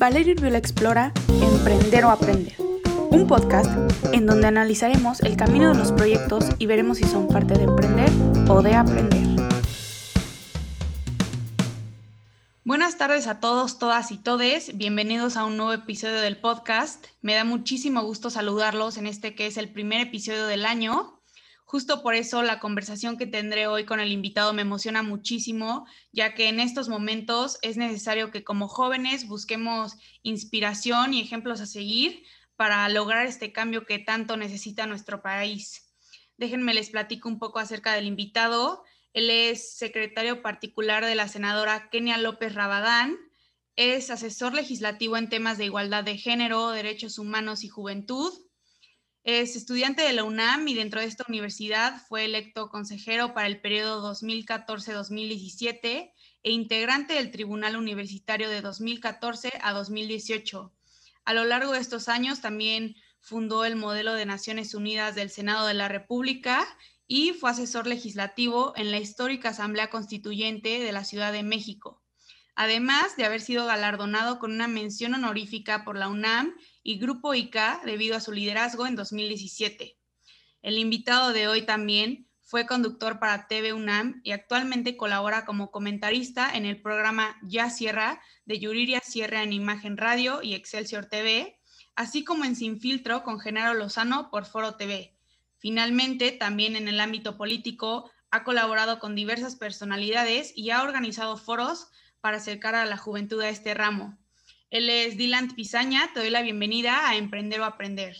Valeria Urbiola explora Emprender o Aprender, un podcast en donde analizaremos el camino de los proyectos y veremos si son parte de emprender o de aprender. Buenas tardes a todos, todas y todes. Bienvenidos a un nuevo episodio del podcast. Me da muchísimo gusto saludarlos en este que es el primer episodio del año. Justo por eso la conversación que tendré hoy con el invitado me emociona muchísimo, ya que en estos momentos es necesario que como jóvenes busquemos inspiración y ejemplos a seguir para lograr este cambio que tanto necesita nuestro país. Déjenme les platico un poco acerca del invitado. Él es secretario particular de la senadora Kenia López Rabadán, es asesor legislativo en temas de igualdad de género, derechos humanos y juventud es estudiante de la UNAM y dentro de esta universidad fue electo consejero para el periodo 2014-2017 e integrante del Tribunal Universitario de 2014 a 2018. A lo largo de estos años también fundó el modelo de Naciones Unidas del Senado de la República y fue asesor legislativo en la histórica Asamblea Constituyente de la Ciudad de México, además de haber sido galardonado con una mención honorífica por la UNAM y Grupo ICA debido a su liderazgo en 2017. El invitado de hoy también fue conductor para TV UNAM y actualmente colabora como comentarista en el programa Ya Sierra de Yuriria Sierra en Imagen Radio y Excelsior TV, así como en Sin Filtro con Genaro Lozano por Foro TV. Finalmente, también en el ámbito político, ha colaborado con diversas personalidades y ha organizado foros para acercar a la juventud a este ramo. Él es Dylan Pizaña, te doy la bienvenida a Emprender o Aprender.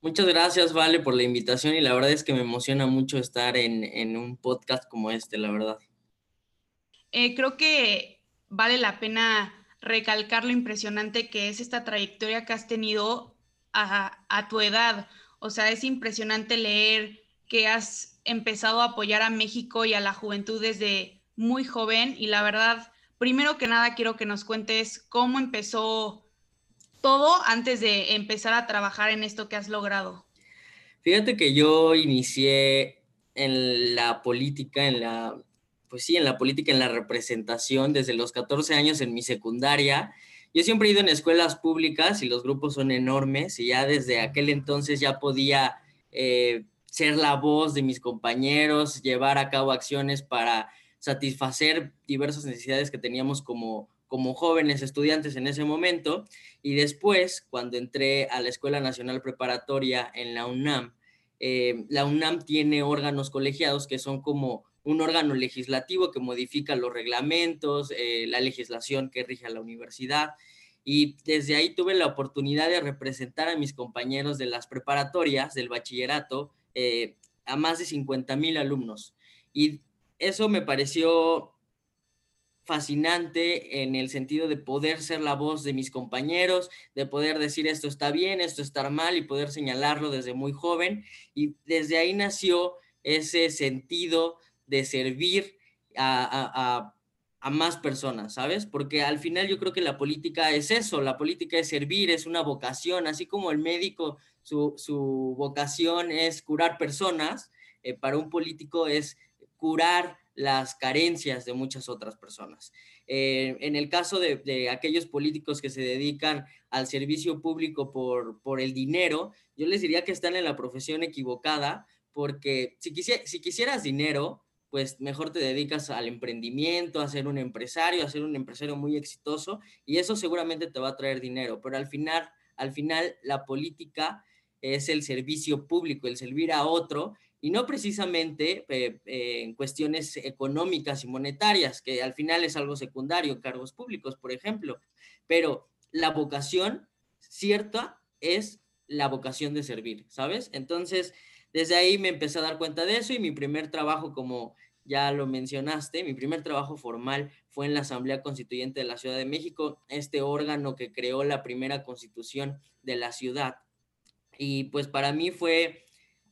Muchas gracias, Vale, por la invitación y la verdad es que me emociona mucho estar en, un podcast como este, la verdad. Eh, creo que vale la pena recalcar lo impresionante que es esta trayectoria que has tenido a, a tu edad. O sea, es impresionante leer que has empezado a apoyar a México y a la juventud desde muy joven y la verdad primero que nada quiero que nos cuentes cómo empezó todo antes de empezar a trabajar en esto que has logrado. Fíjate que yo inicié en la política, en la, pues sí, en la política, en la representación desde los 14 años en mi secundaria. Yo siempre he ido en escuelas públicas y los grupos son enormes y ya desde aquel entonces ya podía eh, ser la voz de mis compañeros, llevar a cabo acciones para satisfacer diversas necesidades que teníamos como, como jóvenes estudiantes en ese momento. Y después, cuando entré a la Escuela Nacional Preparatoria en la UNAM, eh, la UNAM tiene órganos colegiados que son como un órgano legislativo que modifica los reglamentos, eh, la legislación que rige a la universidad. Y desde ahí tuve la oportunidad de representar a mis compañeros de las preparatorias, del bachillerato, eh, a más de 50 mil alumnos. Y eso me pareció fascinante en el sentido de poder ser la voz de mis compañeros, de poder decir esto está bien, esto está mal y poder señalarlo desde muy joven. Y desde ahí nació ese sentido de servir a, más personas, ¿sabes? Porque al final yo creo que la política es eso, la política es servir, es una vocación, así como el médico, su, vocación es curar personas, eh, para un político es curar las carencias de muchas otras personas. Eh, en el caso de, aquellos políticos que se dedican al servicio público por, por el dinero, yo les diría que están en la profesión equivocada, porque si, si quisieras dinero, pues mejor te dedicas al emprendimiento, a ser un empresario, a ser un empresario muy exitoso, y eso seguramente te va a traer dinero, pero al final, al final la política es el servicio público, el servir a otro, y no precisamente eh, eh, en cuestiones económicas y monetarias, que al final es algo secundario, cargos públicos, por ejemplo, pero la vocación cierta es la vocación de servir, ¿sabes? Entonces, desde ahí me empecé a dar cuenta de eso y mi primer trabajo, como ya lo mencionaste, mi primer trabajo formal fue en la Asamblea Constituyente de la Ciudad de México, este órgano que creó la primera constitución de la ciudad. Y pues para mí fue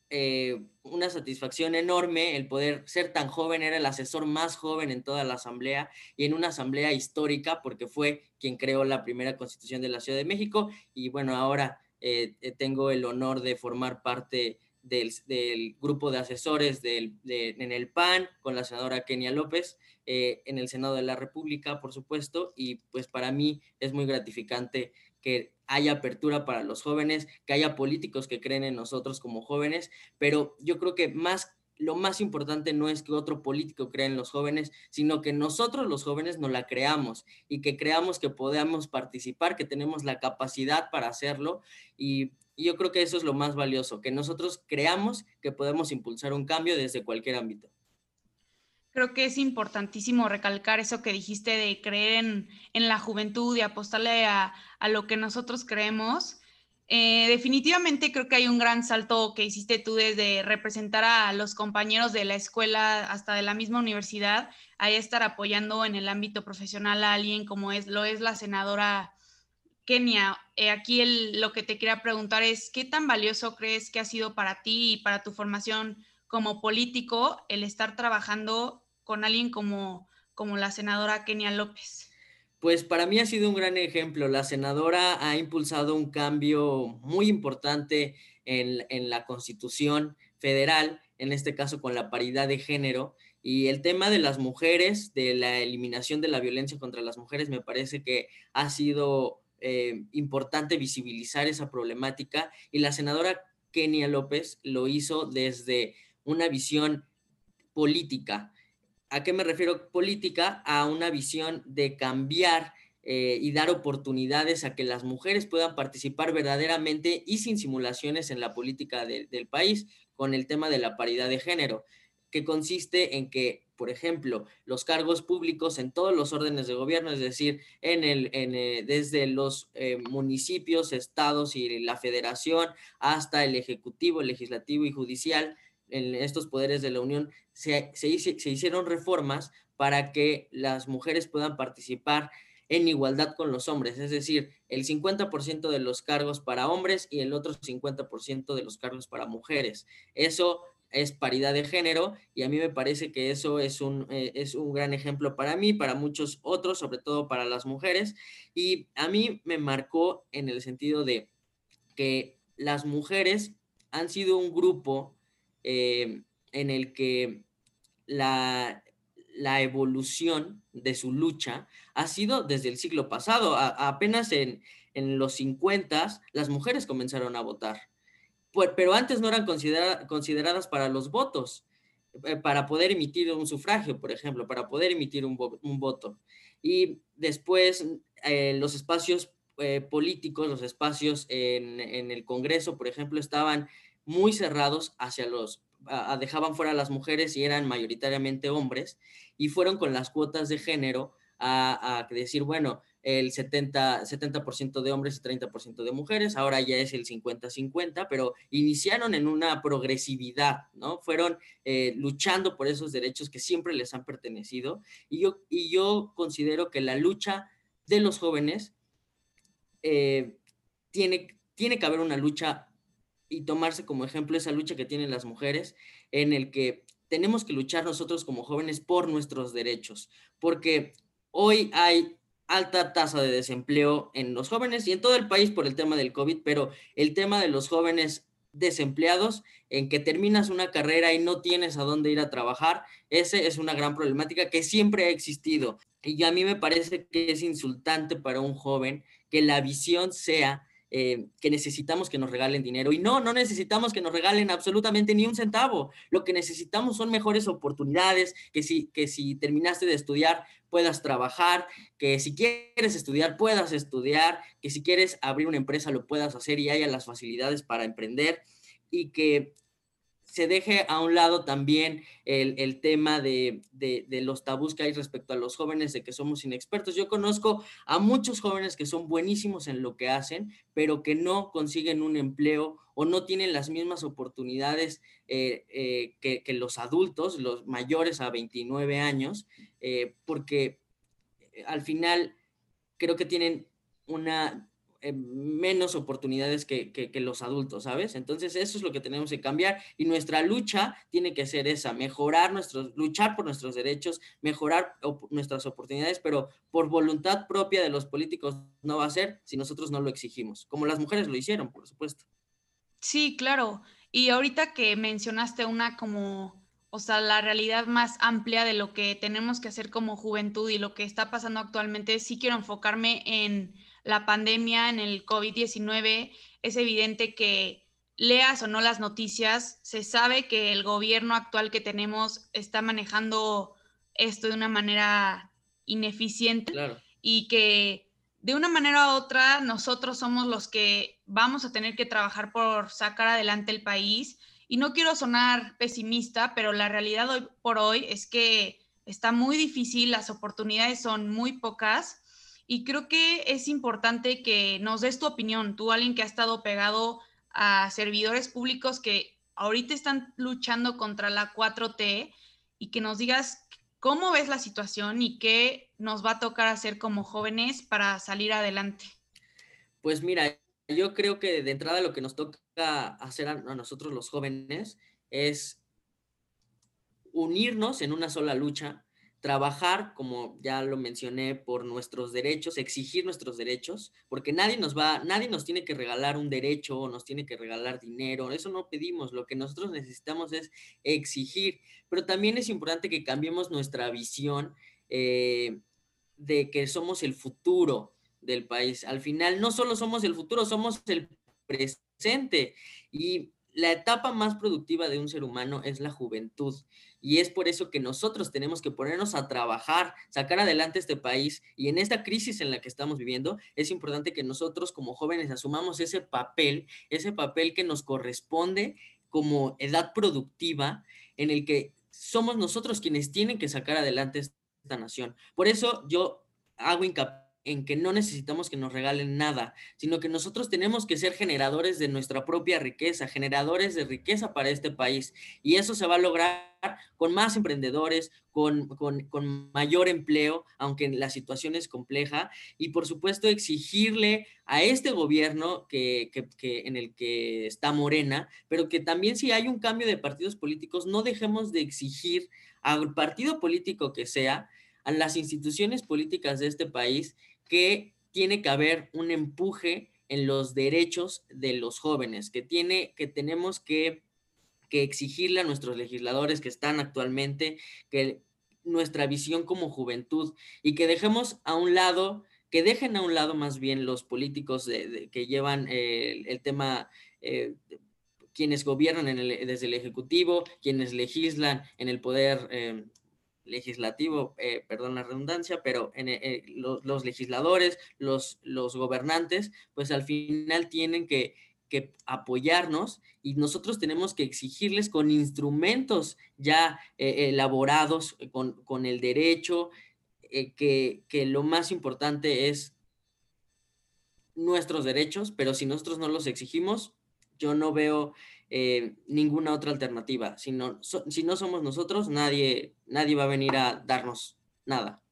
eh, una satisfacción enorme el poder ser tan joven, era el asesor más joven en toda la asamblea y en una asamblea histórica porque fue quien creó la primera constitución de la Ciudad de México. Y bueno, ahora eh, eh, tengo el honor de formar parte del, grupo de asesores del, en el PAN con la senadora Kenia López, eh, en el Senado de la República, por supuesto, y pues para mí es muy gratificante que haya apertura para los jóvenes, que haya políticos que creen en nosotros como jóvenes, pero yo creo que más lo más importante no es que otro político crea en los jóvenes, sino que nosotros los jóvenes nos la creamos y que creamos que podamos participar, que tenemos la capacidad para hacerlo y, y yo creo que eso es lo más valioso, que nosotros creamos que podemos impulsar un cambio desde cualquier ámbito. Creo que es importantísimo recalcar eso que dijiste de creer en, la juventud y apostarle a, lo que nosotros creemos. Eh, definitivamente creo que hay un gran salto que hiciste tú desde representar a los compañeros de la escuela hasta de la misma universidad, a estar apoyando en el ámbito profesional a alguien como es, lo es la senadora Kenia. Eh, aquí lo que te quería preguntar es, ¿qué tan valioso crees que ha sido para ti y para tu formación como político el estar trabajando con alguien como, como la senadora Kenia López? Pues para mí ha sido un gran ejemplo. La senadora ha impulsado un cambio muy importante en, en la constitución federal, en este caso con la paridad de género. Y el tema de las mujeres, de la eliminación de la violencia contra las mujeres, me parece que ha sido eh, importante visibilizar esa problemática. Y la senadora Kenia López lo hizo desde una visión política, ¿A qué me refiero política? A una visión de cambiar eh, y dar oportunidades a que las mujeres puedan participar verdaderamente y sin simulaciones en la política del país con el tema de la paridad de género, que consiste en que, por ejemplo, los cargos públicos en todos los órdenes de gobierno, es decir, en el, eh, desde los eh, municipios, estados y la federación hasta el ejecutivo, legislativo y judicial, en estos poderes de la Unión, se, se, hicieron reformas para que las mujeres puedan participar en igualdad con los hombres, es decir, el 50% de los cargos para hombres y el otro 50% de los cargos para mujeres. Eso es paridad de género y a mí me parece que eso es un, eh, es un gran ejemplo para mí, para muchos otros, sobre todo para las mujeres. Y a mí me marcó en el sentido de que las mujeres han sido un grupo eh, en el que la, evolución de su lucha ha sido desde el siglo pasado. apenas en, los 50 las mujeres comenzaron a votar, pero antes no eran consideradas para los votos, eh, para poder emitir un sufragio, por ejemplo, para poder emitir un, voto. Y después eh, los espacios políticos, los espacios en, en el Congreso, por ejemplo, estaban muy cerrados hacia los, dejaban fuera a las mujeres y eran mayoritariamente hombres, y fueron con las cuotas de género a, decir, bueno, el 70%, 70 de hombres y 30% de mujeres, ahora ya es el 50-50, pero iniciaron en una progresividad, ¿no? Fueron eh, luchando por esos derechos que siempre les han pertenecido, y yo, y yo considero que la lucha de los jóvenes eh, tiene, tiene que haber una lucha y tomarse como ejemplo esa lucha que tienen las mujeres, en el que tenemos que luchar nosotros como jóvenes por nuestros derechos, porque hoy hay alta tasa de desempleo en los jóvenes y en todo el país por el tema del COVID, pero el tema de los jóvenes desempleados, en que terminas una carrera y no tienes a dónde ir a trabajar, ese es una gran problemática que siempre ha existido. Y a mí me parece que es insultante para un joven que la visión sea eh, que necesitamos que nos regalen dinero. Y no, no necesitamos que nos regalen absolutamente ni un centavo. Lo que necesitamos son mejores oportunidades, que si, que si terminaste de estudiar puedas trabajar, que si quieres estudiar puedas estudiar, que si quieres abrir una empresa lo puedas hacer y haya las facilidades para emprender y que se deje a un lado también el, tema de, los tabús que hay respecto a los jóvenes, de que somos inexpertos. Yo conozco a muchos jóvenes que son buenísimos en lo que hacen, pero que no consiguen un empleo o no tienen las mismas oportunidades eh, eh, que, los adultos, los mayores a 29 años, eh, porque al final creo que tienen una eh, menos oportunidades que, los adultos, ¿sabes? Entonces eso es lo que tenemos que cambiar y nuestra lucha tiene que ser esa, mejorar nuestros, luchar por nuestros derechos, mejorar nuestras oportunidades, pero por voluntad propia de los políticos no va a ser si nosotros no lo exigimos, como las mujeres lo hicieron, por supuesto. Sí, claro. Y ahorita que mencionaste una como, o sea, la realidad más amplia de lo que tenemos que hacer como juventud y lo que está pasando actualmente, sí quiero enfocarme en la pandemia, en el COVID-19. Es evidente que leas o no las noticias, se sabe que el gobierno actual que tenemos está manejando esto de una manera ineficiente y que de una manera u otra nosotros somos los que vamos a tener que trabajar por sacar adelante el país. Y no quiero sonar pesimista, pero la realidad hoy por hoy es que está muy difícil, las oportunidades son muy pocas y creo que es importante que nos des tu opinión, tú alguien que ha estado pegado a servidores públicos que ahorita están luchando contra la 4T y que nos digas cómo ves la situación y qué nos va a tocar hacer como jóvenes para salir adelante. Pues mira, yo creo que de entrada lo que nos toca hacer a nosotros los jóvenes es unirnos en una sola lucha, trabajar, como ya lo mencioné, por nuestros derechos, exigir nuestros derechos, porque nadie nos va, nadie nos tiene que regalar un derecho o nos tiene que regalar dinero, eso no pedimos, lo que nosotros necesitamos es exigir, pero también es importante que cambiemos nuestra visión eh, de que somos el futuro del país. Al final, no solo somos el futuro, somos el presente y la etapa más productiva de un ser humano es la juventud. Y es por eso que nosotros tenemos que ponernos a trabajar, sacar adelante este país. Y en esta crisis en la que estamos viviendo, es importante que nosotros como jóvenes asumamos ese papel, ese papel que nos corresponde como edad productiva, en el que somos nosotros quienes tienen que sacar adelante esta nación. Por eso yo hago hincapié en que no necesitamos que nos regalen nada, sino que nosotros tenemos que ser generadores de nuestra propia riqueza, generadores de riqueza para este país. Y eso se va a lograr con más emprendedores, con, mayor empleo, aunque la situación es compleja. Y por supuesto, exigirle a este gobierno que, que en el que está Morena, pero que también si hay un cambio de partidos políticos, no dejemos de exigir al partido político que sea, a las instituciones políticas de este país, que tiene que haber un empuje en los derechos de los jóvenes, que, tiene, que tenemos que, que exigirle a nuestros legisladores que están actualmente que nuestra visión como juventud y que dejemos a un lado, que dejen a un lado más bien los políticos que llevan el, tema, eh, quienes gobiernan desde el Ejecutivo, quienes legislan en el poder eh, legislativo, eh, perdón la redundancia, pero en, eh, los, legisladores, los, gobernantes, pues al final tienen que, apoyarnos y nosotros tenemos que exigirles con instrumentos ya eh, elaborados, con, el derecho, que, que lo más importante es nuestros derechos, pero si nosotros no los exigimos, yo no veo eh, ninguna otra alternativa. Si no, si no somos nosotros, nadie, nadie va a venir a darnos nada.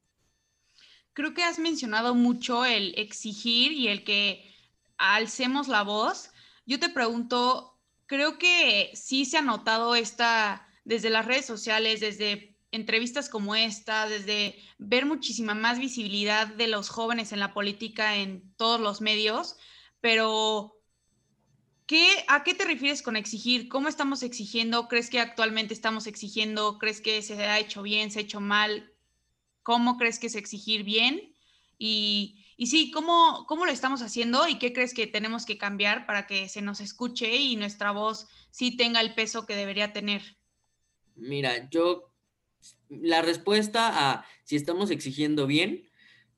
Creo que has mencionado mucho el exigir y el que alcemos la voz. Yo te pregunto, creo que sí se ha notado esta desde las redes sociales, desde entrevistas como esta, desde ver muchísima más visibilidad de los jóvenes en la política en todos los medios, pero ¿A qué te refieres con exigir? ¿Cómo estamos exigiendo? ¿Crees que actualmente estamos exigiendo? ¿Crees que se ha hecho bien, se ha hecho mal? ¿Cómo crees que es exigir bien? Y, y sí, ¿cómo, ¿cómo lo estamos haciendo y qué crees que tenemos que cambiar para que se nos escuche y nuestra voz sí tenga el peso que debería tener? Mira, yo, la respuesta a si estamos exigiendo bien,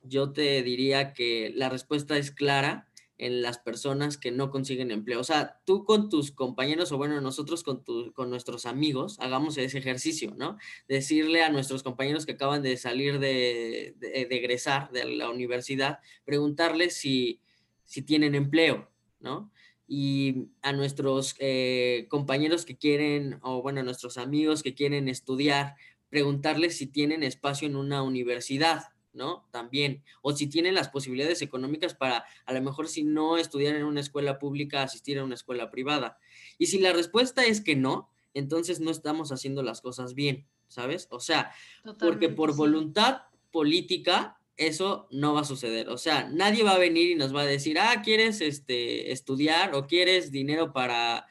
yo te diría que la respuesta es clara en las personas que no consiguen empleo. O sea, tú con tus compañeros o bueno, nosotros con, con nuestros amigos, hagamos ese ejercicio, ¿no? Decirle a nuestros compañeros que acaban de salir de, de, egresar de la universidad, preguntarles si, si tienen empleo, ¿no? Y a nuestros eh, compañeros que quieren, o bueno, a nuestros amigos que quieren estudiar, preguntarles si tienen espacio en una universidad, ¿no? También. O si tienen las posibilidades económicas para, a lo mejor, si no estudiar en una escuela pública, asistir a una escuela privada. Y si la respuesta es que no, entonces no estamos haciendo las cosas bien, ¿sabes? O sea, porque por voluntad política eso no va a suceder. O sea, nadie va a venir y nos va a decir, ah, ¿quieres este, estudiar o quieres dinero para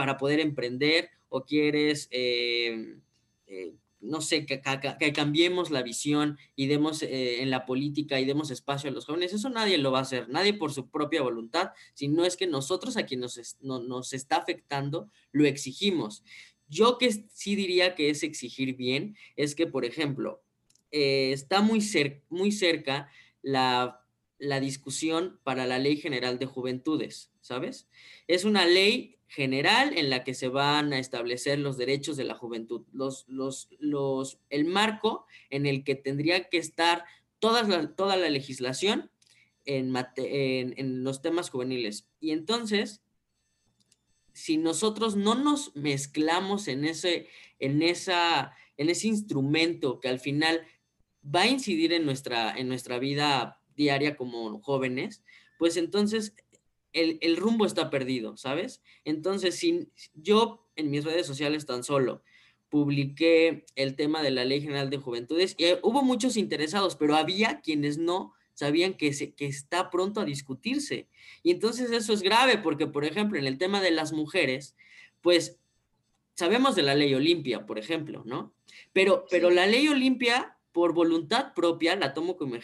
para poder emprender o quieres, eh, eh, no sé, que, cambiemos la visión y demos eh, en la política y demos espacio a los jóvenes, eso nadie lo va a hacer, nadie por su propia voluntad, sino es que nosotros a quien nos, nos está afectando, lo exigimos. Yo que sí diría que es exigir bien, es que, por ejemplo, está muy, muy cerca la, la discusión para la Ley General de Juventudes, ¿sabes? Es una ley general en la que se van a establecer los derechos de la juventud, los, los, los, el marco en el que tendría que estar toda la, toda la legislación en, en, en los temas juveniles. Y entonces, si nosotros no nos mezclamos en ese, en esa, en ese instrumento que al final va a incidir en nuestra, en nuestra vida diaria como jóvenes, pues entonces el, rumbo está perdido, ¿sabes? Entonces, si yo en mis redes sociales tan solo publiqué el tema de la Ley General de Juventudes y hubo muchos interesados, pero había quienes no sabían que, se, que está pronto a discutirse. Y entonces eso es grave porque, por ejemplo, en el tema de las mujeres, pues sabemos de la ley Olimpia, por ejemplo, ¿no? Pero, pero la ley Olimpia por voluntad propia, la tomo como,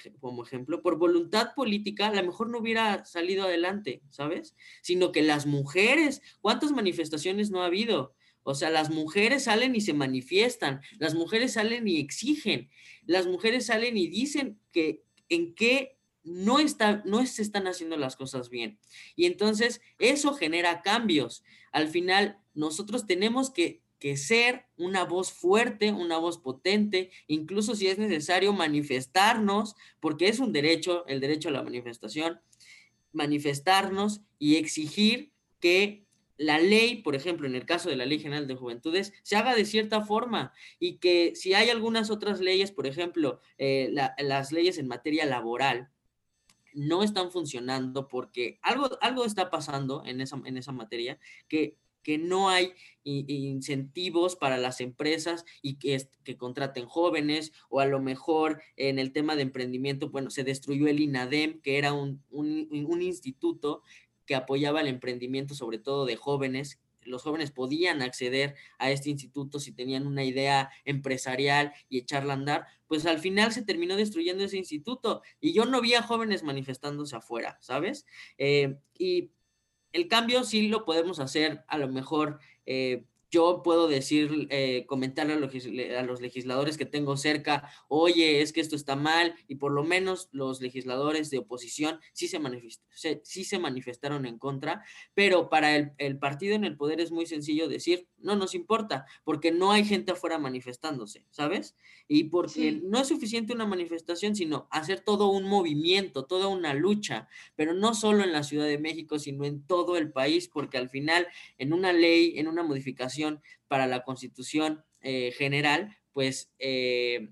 ejemplo, por voluntad política, a lo mejor no hubiera salido adelante, ¿sabes? Sino que las mujeres, ¿cuántas manifestaciones no ha habido? O sea, las mujeres salen y se manifiestan, las mujeres salen y exigen, las mujeres salen y dicen que en qué no, está, no se están haciendo las cosas bien. Y entonces eso genera cambios. Al final, nosotros tenemos que que ser una voz fuerte, una voz potente, incluso si es necesario manifestarnos, porque es un derecho, el derecho a la manifestación, manifestarnos y exigir que la ley, por ejemplo, en el caso de la Ley General de Juventudes, se haga de cierta forma y que si hay algunas otras leyes, por ejemplo, eh, las leyes en materia laboral, no están funcionando porque algo, algo está pasando en esa, en esa materia que que no hay incentivos para las empresas y que, contraten jóvenes o a lo mejor en el tema de emprendimiento, bueno, se destruyó el INADEM, que era un, un instituto que apoyaba el emprendimiento sobre todo de jóvenes los jóvenes podían acceder a este instituto si tenían una idea empresarial y echarla a andar, pues al final se terminó destruyendo ese instituto y yo no vi a jóvenes manifestándose afuera, ¿sabes? Eh, y el cambio sí lo podemos hacer a lo mejor eh, yo puedo decir, eh, comentarle a los, legisladores que tengo cerca, oye, es que esto está mal, y por lo menos los legisladores de oposición sí se, sí se manifestaron en contra, pero para el, partido en el poder es muy sencillo decir, no nos importa, porque no hay gente afuera manifestándose, ¿sabes? Y porque no es suficiente una manifestación, sino hacer todo un movimiento, toda una lucha, pero no solo en la Ciudad de México, sino en todo el país, porque al final, en una ley, en una modificación, para la constitución eh, general, pues eh,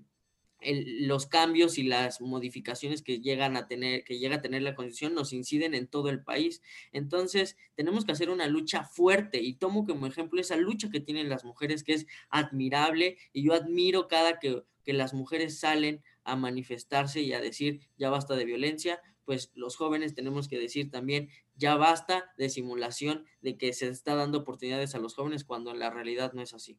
los cambios y las modificaciones que llegan a tener, que llega a tener la constitución nos inciden en todo el país. Entonces, tenemos que hacer una lucha fuerte y tomo como ejemplo esa lucha que tienen las mujeres, que es admirable y yo admiro cada que, que las mujeres salen a manifestarse y a decir ya basta de violencia, pues los jóvenes tenemos que decir también, ya basta de simulación de que se está dando oportunidades a los jóvenes cuando en la realidad no es así.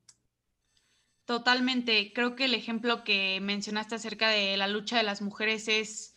Totalmente. Creo que el ejemplo que mencionaste acerca de la lucha de las mujeres es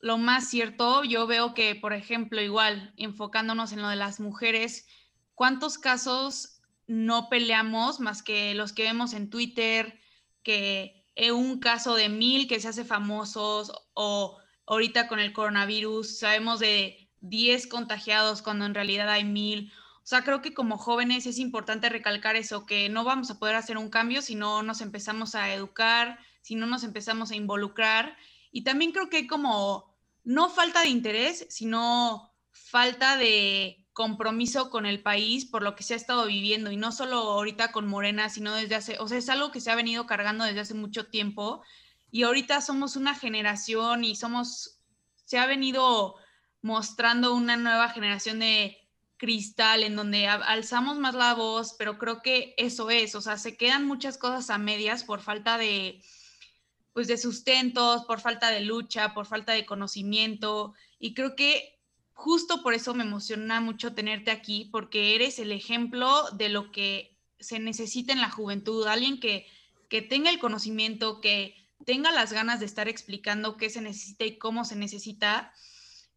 lo más cierto. Yo veo que, por ejemplo, igual, enfocándonos en lo de las mujeres, ¿cuántos casos no peleamos más que los que vemos en Twitter, que un caso de mil que se hace famosos o ahorita con el coronavirus, sabemos de 10 contagiados cuando en realidad hay mil. O sea, creo que como jóvenes es importante recalcar eso, que no vamos a poder hacer un cambio si no nos empezamos a educar, si no nos empezamos a involucrar. Y también creo que hay como, no falta de interés, sino falta de compromiso con el país por lo que se ha estado viviendo y no solo ahorita con Morena, sino desde hace, o sea, es algo que se ha venido cargando desde hace mucho tiempo y ahorita somos una generación y somos, se ha venido mostrando una nueva generación de cristal en donde alzamos más la voz, pero creo que eso es, o sea, se quedan muchas cosas a medias por falta de, pues de sustentos, por falta de lucha, por falta de conocimiento, y creo que justo por eso me emociona mucho tenerte aquí, porque eres el ejemplo de lo que se necesita en la juventud, alguien que, que tenga el conocimiento, que tenga las ganas de estar explicando qué se necesita y cómo se necesita.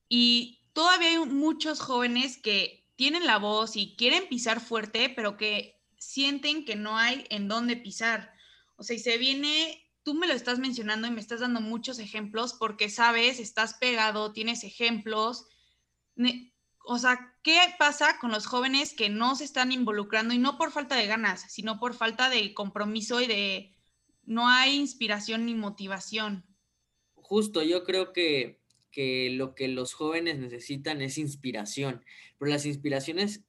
Y todavía hay muchos jóvenes que tienen la voz y quieren pisar fuerte, pero que sienten que no hay en dónde pisar. O sea, y se viene, tú me lo estás mencionando y me estás dando muchos ejemplos porque sabes, estás pegado, tienes ejemplos. O sea, ¿qué pasa con los jóvenes que no se están involucrando y no por falta de ganas, sino por falta de compromiso y de no hay inspiración ni motivación? Justo, yo creo que, que lo que los jóvenes necesitan es inspiración, pero las inspiraciones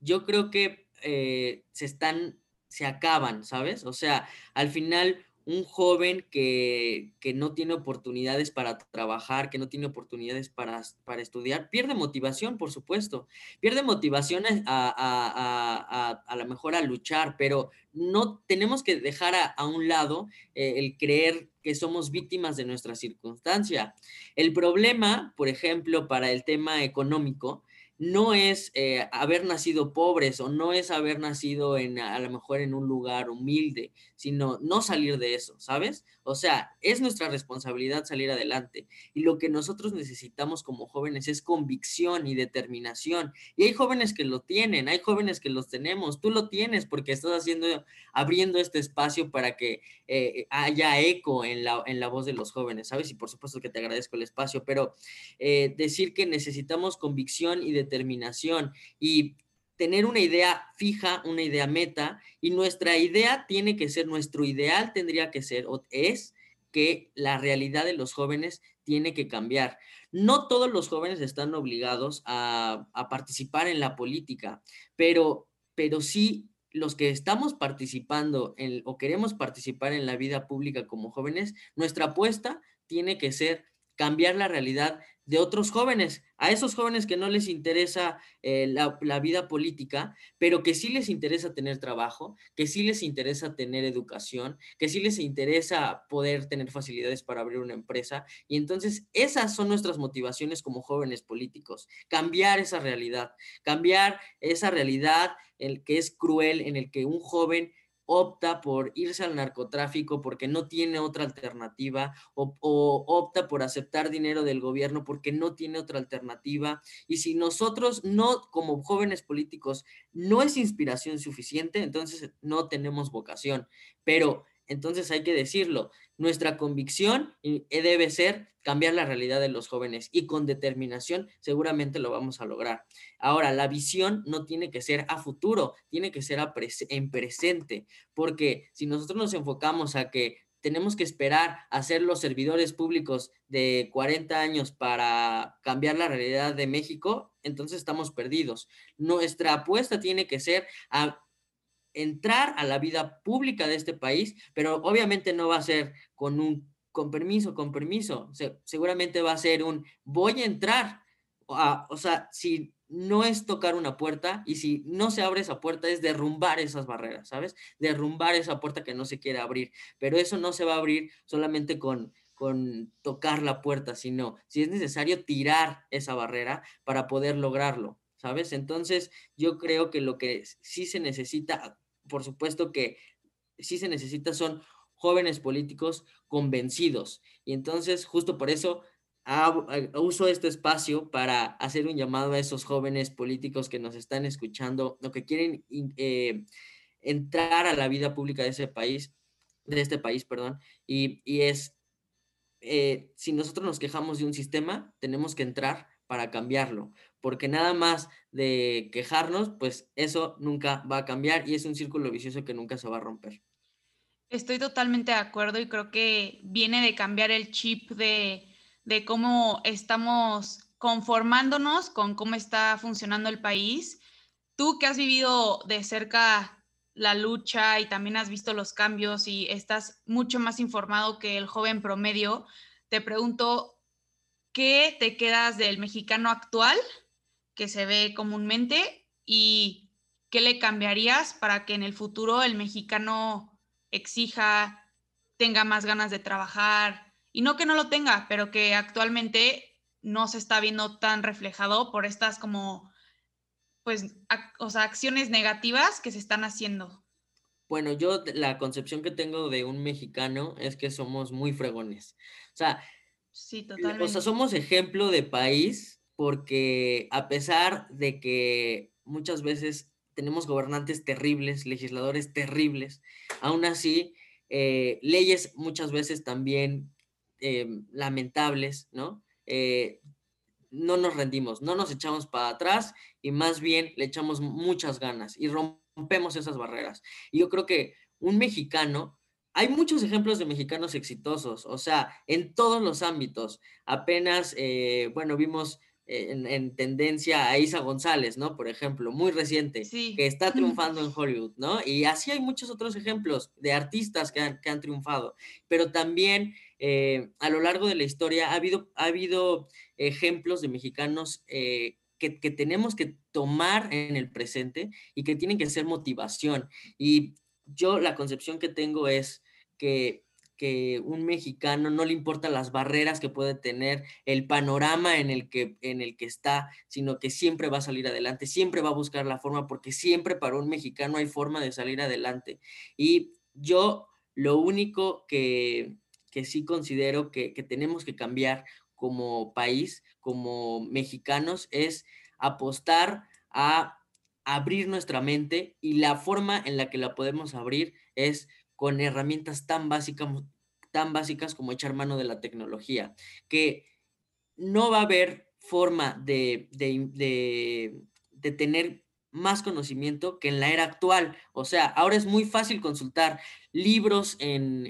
yo creo que eh, se están, se acaban, ¿sabes? O sea, al final un joven que, no tiene oportunidades para trabajar, que no tiene oportunidades para, para estudiar, pierde motivación, por supuesto. Pierde motivación a, a, lo mejor a luchar, pero no tenemos que dejar a, un lado eh, el creer que somos víctimas de nuestra circunstancia. El problema, por ejemplo, para el tema económico, no es eh, haber nacido pobres o no es haber nacido en a lo mejor en un lugar humilde, sino no salir de eso, ¿sabes? O sea, es nuestra responsabilidad salir adelante y lo que nosotros necesitamos como jóvenes es convicción y determinación. Y hay jóvenes que lo tienen, hay jóvenes que los tenemos, tú lo tienes porque estás haciendo abriendo este espacio para que eh, haya eco en la, en la voz de los jóvenes, ¿sabes? Y por supuesto que te agradezco el espacio, pero eh, decir que necesitamos convicción y determinación y tener una idea fija, una idea meta, y nuestra idea tiene que ser, nuestro ideal tendría que ser, o es que la realidad de los jóvenes tiene que cambiar. No todos los jóvenes están obligados a, participar en la política, pero, pero sí los que estamos participando o queremos participar en la vida pública como jóvenes, nuestra apuesta tiene que ser cambiar la realidad de otros jóvenes, a esos jóvenes que no les interesa eh, la, vida política, pero que sí les interesa tener trabajo, que sí les interesa tener educación, que sí les interesa poder tener facilidades para abrir una empresa. Y entonces esas son nuestras motivaciones como jóvenes políticos, cambiar esa realidad, cambiar esa realidad el que es cruel, en el que un joven opta por irse al narcotráfico porque no tiene otra alternativa o, opta por aceptar dinero del gobierno porque no tiene otra alternativa. Y si nosotros no, como jóvenes políticos, no es inspiración suficiente, entonces no tenemos vocación. Pero entonces hay que decirlo, nuestra convicción eh, debe ser cambiar la realidad de los jóvenes y con determinación seguramente lo vamos a lograr. Ahora, la visión no tiene que ser a futuro, tiene que ser en presente, porque si nosotros nos enfocamos a que tenemos que esperar a ser los servidores públicos de 40 años para cambiar la realidad de México, entonces estamos perdidos. Nuestra apuesta tiene que ser a entrar a la vida pública de este país, pero obviamente no va a ser con un con permiso, con permiso. seguramente va a ser un voy a entrar. o sea, si no es tocar una puerta y si no se abre esa puerta es derrumbar esas barreras, ¿sabes? Derrumbar esa puerta que no se quiere abrir. Pero eso no se va a abrir solamente con, con tocar la puerta, sino si es necesario tirar esa barrera para poder lograrlo, ¿sabes? Entonces, yo creo que lo que sí se necesita, por supuesto que sí se necesita son jóvenes políticos convencidos. Y entonces, justo por eso, uso este espacio para hacer un llamado a esos jóvenes políticos que nos están escuchando o que quieren eh, entrar a la vida pública de ese país, de este país, perdón, y, es, eh, si nosotros nos quejamos de un sistema, tenemos que entrar para cambiarlo, porque nada más de quejarnos, pues eso nunca va a cambiar y es un círculo vicioso que nunca se va a romper. Estoy totalmente de acuerdo y creo que viene de cambiar el chip de, cómo estamos conformándonos con cómo está funcionando el país. Tú que has vivido de cerca la lucha y también has visto los cambios y estás mucho más informado que el joven promedio, te pregunto, ¿qué te quedas del mexicano actual que se ve comúnmente y qué le cambiarías para que en el futuro el mexicano exija, tenga más ganas de trabajar, y no que no lo tenga, pero que actualmente no se está viendo tan reflejado por estas como, pues, o sea, acciones negativas que se están haciendo. Bueno, yo la concepción que tengo de un mexicano es que somos muy fregones. O sea, sí, totalmente. O sea, somos ejemplo de país porque a pesar de que muchas veces tenemos gobernantes terribles, legisladores terribles, aún así, eh, leyes muchas veces también em, lamentables, ¿no? Eh, no nos rendimos, no nos echamos para atrás y más bien le echamos muchas ganas y rompemos esas barreras. Y yo creo que un mexicano, hay muchos ejemplos de mexicanos exitosos, o sea, en todos los ámbitos. Apenas, eh, bueno, vimos en, tendencia a Isa González, ¿no? Por ejemplo, muy reciente, que está triunfando en Hollywood, ¿no? Y así hay muchos otros ejemplos de artistas que han, que han triunfado, pero también eh, a lo largo de la historia ha habido, ha habido ejemplos de mexicanos eh, que, tenemos que tomar en el presente y que tienen que ser motivación. Y yo la concepción que tengo es que que un mexicano no le importan las barreras que puede tener, el panorama en el, que, en el que está, sino que siempre va a salir adelante, siempre va a buscar la forma, porque siempre para un mexicano hay forma de salir adelante. Y yo lo único que, que sí considero que, que tenemos que cambiar como país, como mexicanos, es apostar a abrir nuestra mente y la forma en la que la podemos abrir es con herramientas tan básicas, tan básicas como echar mano de la tecnología, que no va a haber forma de, de, de tener más conocimiento que en la era actual. O sea, ahora es muy fácil consultar libros en,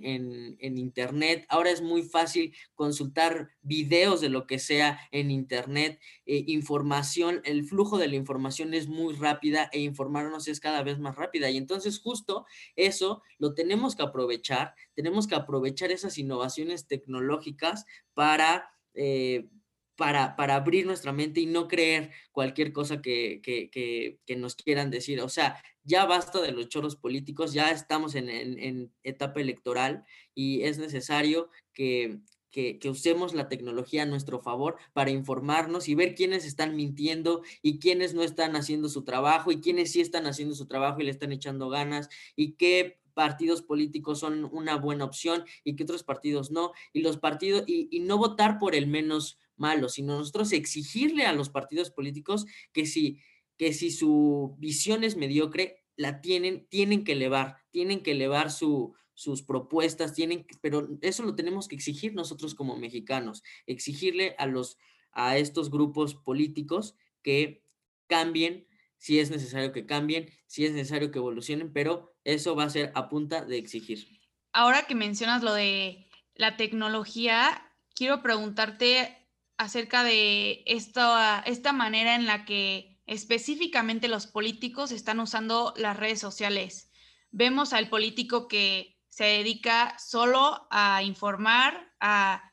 Internet, ahora es muy fácil consultar videos de lo que sea en Internet, eh, información, el flujo de la información es muy rápida e informarnos es cada vez más rápida. Y entonces justo eso lo tenemos que aprovechar, tenemos que aprovechar esas innovaciones tecnológicas para... Eh, para, abrir nuestra mente y no creer cualquier cosa que, nos quieran decir. O sea, ya basta de los choros políticos, ya estamos en, etapa electoral y es necesario que, que, usemos la tecnología a nuestro favor para informarnos y ver quiénes están mintiendo y quiénes no están haciendo su trabajo y quiénes sí están haciendo su trabajo y le están echando ganas y qué partidos políticos son una buena opción y qué otros partidos no. Y los partidos, y no votar por el menos malo, sino nosotros exigirle a los partidos políticos que si, que si su visión es mediocre, la tienen, tienen que elevar, tienen que elevar su, sus propuestas, tienen, pero eso lo tenemos que exigir nosotros como mexicanos, exigirle a los a estos grupos políticos que cambien si es necesario que cambien, si es necesario que evolucionen, pero eso va a ser a punta de exigir. Ahora que mencionas lo de la tecnología, quiero preguntarte acerca de esta, esta manera en la que específicamente los políticos están usando las redes sociales. Vemos al político que se dedica solo a informar, a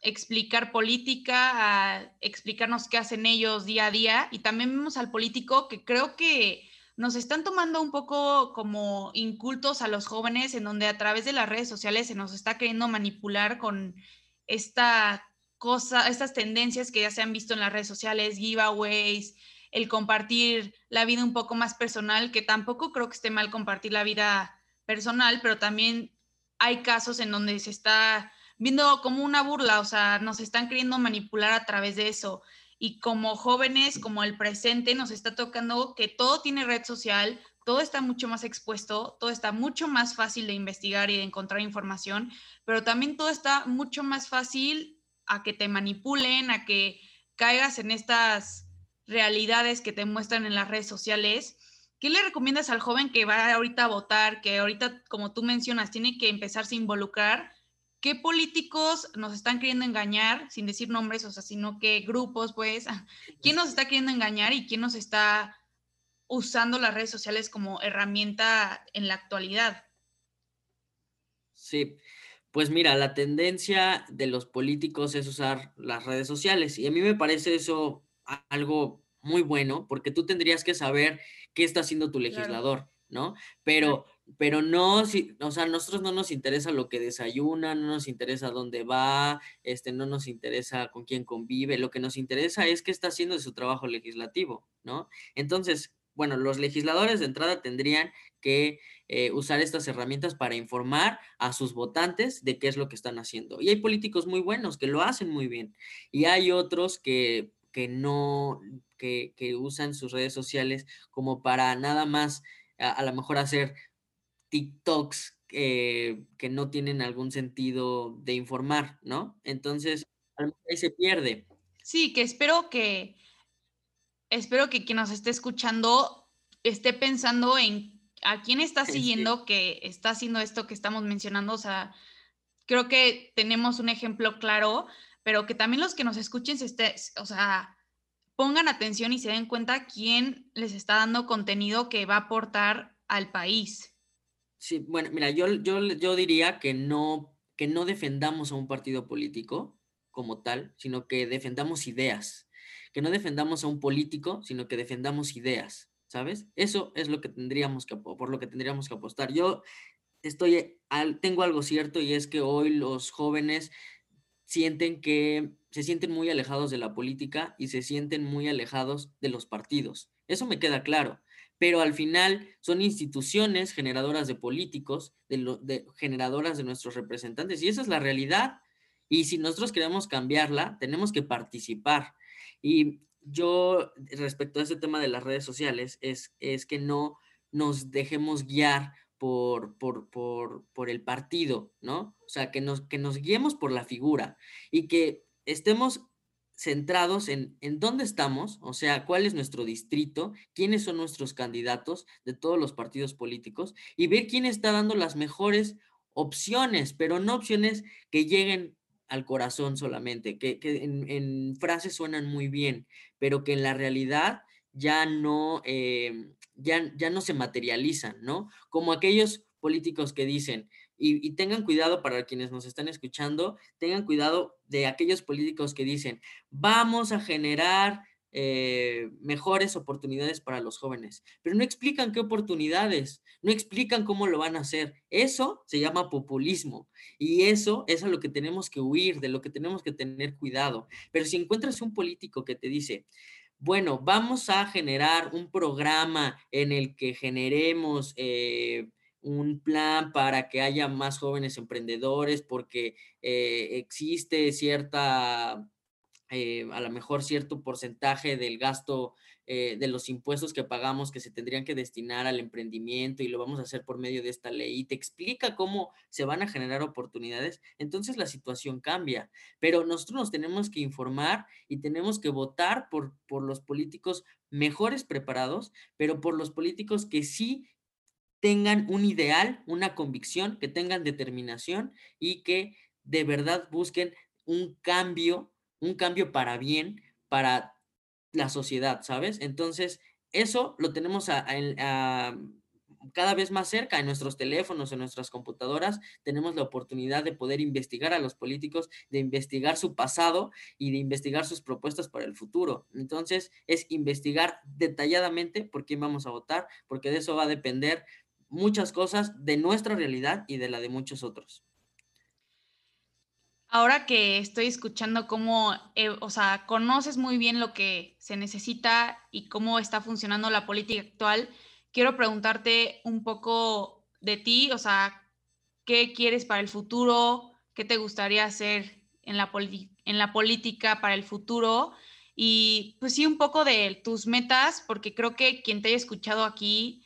explicar política, a explicarnos qué hacen ellos día a día. Y también vemos al político que creo que nos están tomando un poco como incultos a los jóvenes, en donde a través de las redes sociales se nos está queriendo manipular con esta estas tendencias que ya se han visto en las redes sociales, giveaways, el compartir la vida un poco más personal, que tampoco creo que esté mal compartir la vida personal, pero también hay casos en donde se está viendo como una burla, o sea, nos están queriendo manipular a través de eso. Y como jóvenes, como el presente, nos está tocando que todo tiene red social, todo está mucho más expuesto, todo está mucho más fácil de investigar y de encontrar información, pero también todo está mucho más fácil a que te manipulen, a que caigas en estas realidades que te muestran en las redes sociales. ¿Qué le recomiendas al joven que va ahorita a votar, que ahorita, como tú mencionas, tiene que empezarse a involucrar? ¿Qué políticos nos están queriendo engañar, sin decir nombres, o sea, sino qué grupos, pues? ¿Quién nos está queriendo engañar y quién nos está usando las redes sociales como herramienta en la actualidad? Sí, pues mira, la tendencia de los políticos es usar las redes sociales y a mí me parece eso algo muy bueno porque tú tendrías que saber qué está haciendo tu legislador, ¿no? Pero pero no, si, o sea, a nosotros no nos interesa lo que desayuna, no nos interesa dónde va, este, no nos interesa con quién convive, lo que nos interesa es qué está haciendo de su trabajo legislativo, ¿no? Entonces, bueno, los legisladores de entrada tendrían que eh, usar estas herramientas para informar a sus votantes de qué es lo que están haciendo. Y hay políticos muy buenos que lo hacen muy bien. Y hay otros que, que no, que, que usan sus redes sociales como para nada más a, a lo mejor hacer TikToks eh, que no tienen algún sentido de informar, ¿no? Entonces, ahí se pierde. Sí, que espero que, espero que quien nos esté escuchando esté pensando en a quién está siguiendo que está haciendo esto que estamos mencionando. O sea, creo que tenemos un ejemplo claro, pero que también los que nos escuchen se esté, o sea, pongan atención y se den cuenta quién les está dando contenido que va a aportar al país. Sí, bueno, mira, yo, yo, yo diría que no, que no defendamos a un partido político como tal, sino que defendamos ideas. Que no defendamos a un político, sino que defendamos ideas, ¿sabes? Eso es lo que tendríamos que, por lo que tendríamos que apostar. Yo estoy, tengo algo cierto y es que hoy los jóvenes sienten que se sienten muy alejados de la política y se sienten muy alejados de los partidos. Eso me queda claro pero al final son instituciones generadoras de políticos, generadoras de nuestros representantes, y esa es la realidad. Y si nosotros queremos cambiarla, tenemos que participar. Y yo, respecto a ese tema de las redes sociales, es, es que no nos dejemos guiar por, por, por, por el partido, ¿no? O sea, que nos, que nos guiemos por la figura y que estemos centrados en, en dónde estamos, o sea, cuál es nuestro distrito, quiénes son nuestros candidatos de todos los partidos políticos y ver quién está dando las mejores opciones, pero no opciones que lleguen al corazón solamente, que, en, frases suenan muy bien, pero que en la realidad ya no, eh, ya, ya no se materializan, ¿no? Como aquellos políticos que dicen, y, tengan cuidado para quienes nos están escuchando, tengan cuidado de aquellos políticos que dicen, vamos a generar eh, mejores oportunidades para los jóvenes, pero no explican qué oportunidades, no explican cómo lo van a hacer. Eso se llama populismo y eso es a lo que tenemos que huir, de lo que tenemos que tener cuidado. Pero si encuentras un político que te dice, bueno, vamos a generar un programa en el que generemos... Eh, un plan para que haya más jóvenes emprendedores, porque eh, existe cierta, eh, a lo mejor cierto porcentaje del gasto eh, de los impuestos que pagamos que se tendrían que destinar al emprendimiento y lo vamos a hacer por medio de esta ley y te explica cómo se van a generar oportunidades, entonces la situación cambia. Pero nosotros nos tenemos que informar y tenemos que votar por, por los políticos mejores preparados, pero por los políticos que sí tengan un ideal, una convicción, que tengan determinación y que de verdad busquen un cambio, un cambio para bien, para la sociedad, ¿sabes? Entonces, eso lo tenemos a, cada vez más cerca en nuestros teléfonos, en nuestras computadoras, tenemos la oportunidad de poder investigar a los políticos, de investigar su pasado y de investigar sus propuestas para el futuro. Entonces, es investigar detalladamente por quién vamos a votar, porque de eso va a depender muchas cosas de nuestra realidad y de la de muchos otros. Ahora que estoy escuchando cómo, eh, o sea, conoces muy bien lo que se necesita y cómo está funcionando la política actual, quiero preguntarte un poco de ti, o sea, ¿qué quieres para el futuro? ¿Qué te gustaría hacer en la, en la política para el futuro? Y pues sí, un poco de tus metas, porque creo que quien te haya escuchado aquí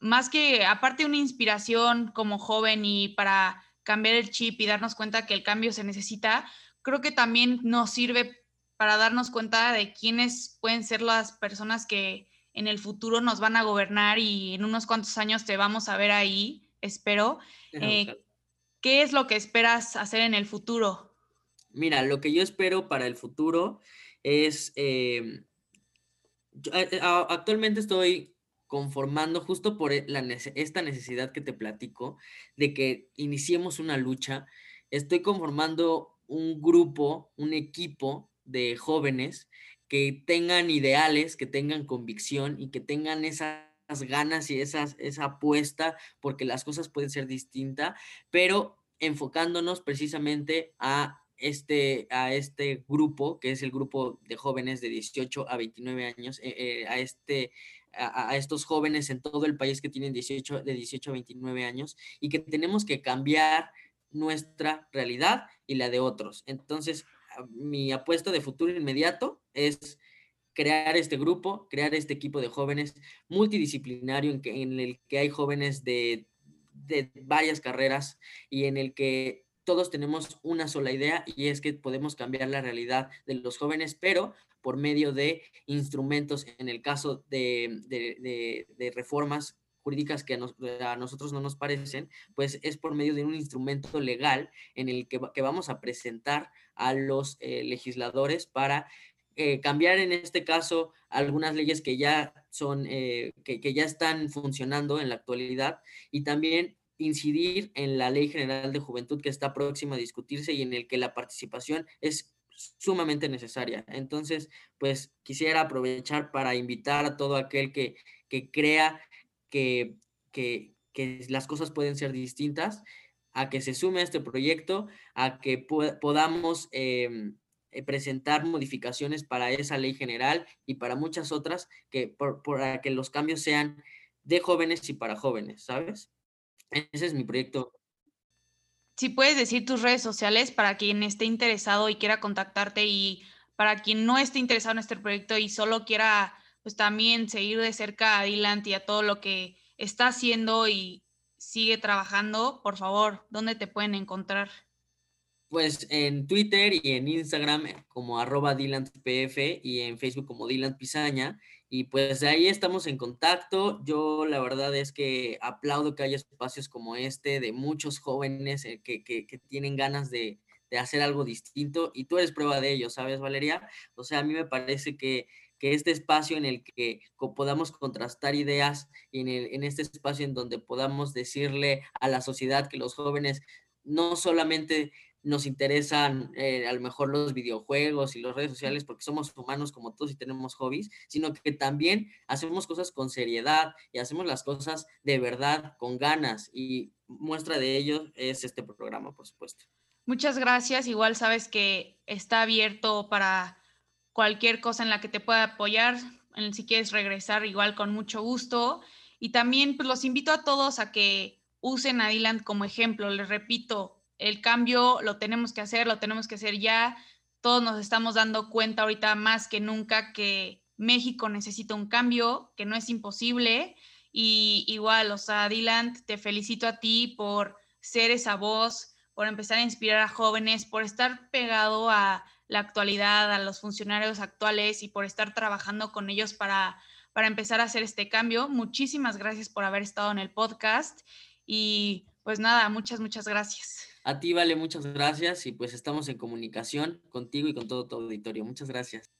más que aparte una inspiración como joven y para cambiar el chip y darnos cuenta que el cambio se necesita, creo que también nos sirve para darnos cuenta de quiénes pueden ser las personas que en el futuro nos van a gobernar y en unos cuantos años te vamos a ver ahí, espero. Eh, ¿Qué es lo que esperas hacer en el futuro? Mira, lo que yo espero para el futuro es, eh, eh, actualmente estoy conformando justo por e, esta necesidad que te platico de que iniciemos una lucha. Estoy conformando un grupo, un equipo de jóvenes que tengan ideales, que tengan convicción y que tengan esa ganas y esas, esa apuesta porque las cosas pueden ser distintas, pero enfocándonos precisamente a este, a este grupo, que es el grupo de jóvenes de 18 a 29 años, eh, eh, a, este, a, estos jóvenes en todo el país que tienen 18, de 18 a 29 años y que tenemos que cambiar nuestra realidad y la de otros. Entonces, mi apuesta de futuro inmediato es crear este grupo, crear este equipo de jóvenes multidisciplinario en, que, en el que hay jóvenes de, de varias carreras y en el que todos tenemos una sola idea y es que podemos cambiar la realidad de los jóvenes, pero por medio de instrumentos, en el caso de, de, reformas jurídicas que a, nosotros no nos parecen, pues es por medio de un instrumento legal en el que, vamos a presentar a los eh, legisladores para eh, cambiar en este caso algunas leyes que ya son, eh, que, ya están funcionando en la actualidad y también incidir en la Ley General de Juventud que está próxima a discutirse y en el que la participación es sumamente necesaria. Entonces, pues quisiera aprovechar para invitar a todo aquel que, que crea que, que, que, las cosas pueden ser distintas, a que se sume a este proyecto, a que podamos em, eh, presentar modificaciones para esa ley general y para muchas otras, que por, para que los cambios sean de jóvenes y para jóvenes, ¿sabes? Ese es mi proyecto. Si puedes decir tus redes sociales para quien esté interesado y quiera contactarte y para quien no esté interesado en este proyecto y solo quiera pues también seguir de cerca a Dylan y a todo lo que está haciendo y sigue trabajando, por favor, ¿dónde te pueden encontrar? Pues en Twitter y en Instagram como arroba DylanPF y en Facebook como Dylan Pizaña y pues de ahí estamos en contacto. Yo la verdad es que aplaudo que haya espacios como este de muchos jóvenes eh, que, que, tienen ganas de, de, hacer algo distinto y tú eres prueba de ello, ¿sabes, Valeria? O sea, a mí me parece que, que este espacio en el que podamos contrastar ideas y en, en este espacio en donde podamos decirle a la sociedad que los jóvenes no solamente nos interesan eh, a lo mejor los videojuegos y las redes sociales porque somos humanos como todos y tenemos hobbies, sino que también hacemos cosas con seriedad y hacemos las cosas de verdad, con ganas y muestra de ello es este programa, por supuesto. Muchas gracias. Igual sabes que está abierto para cualquier cosa en la que te pueda apoyar. Si quieres regresar, igual con mucho gusto. Y también pues, los invito a todos a que usen a Dylan como ejemplo. Les repito, el cambio lo tenemos que hacer, lo tenemos que hacer ya. Todos nos estamos dando cuenta ahorita más que nunca que México necesita un cambio, que no es imposible. Y igual, o sea, Dylan, te felicito a ti por ser esa voz, por empezar a inspirar a jóvenes, por estar pegado a la actualidad, a los funcionarios actuales y por estar trabajando con ellos para, para empezar a hacer este cambio. Muchísimas gracias por haber estado en el podcast y pues nada, muchas, muchas gracias. A ti, Vale, muchas gracias y pues estamos en comunicación contigo y con todo tu auditorio. Muchas gracias.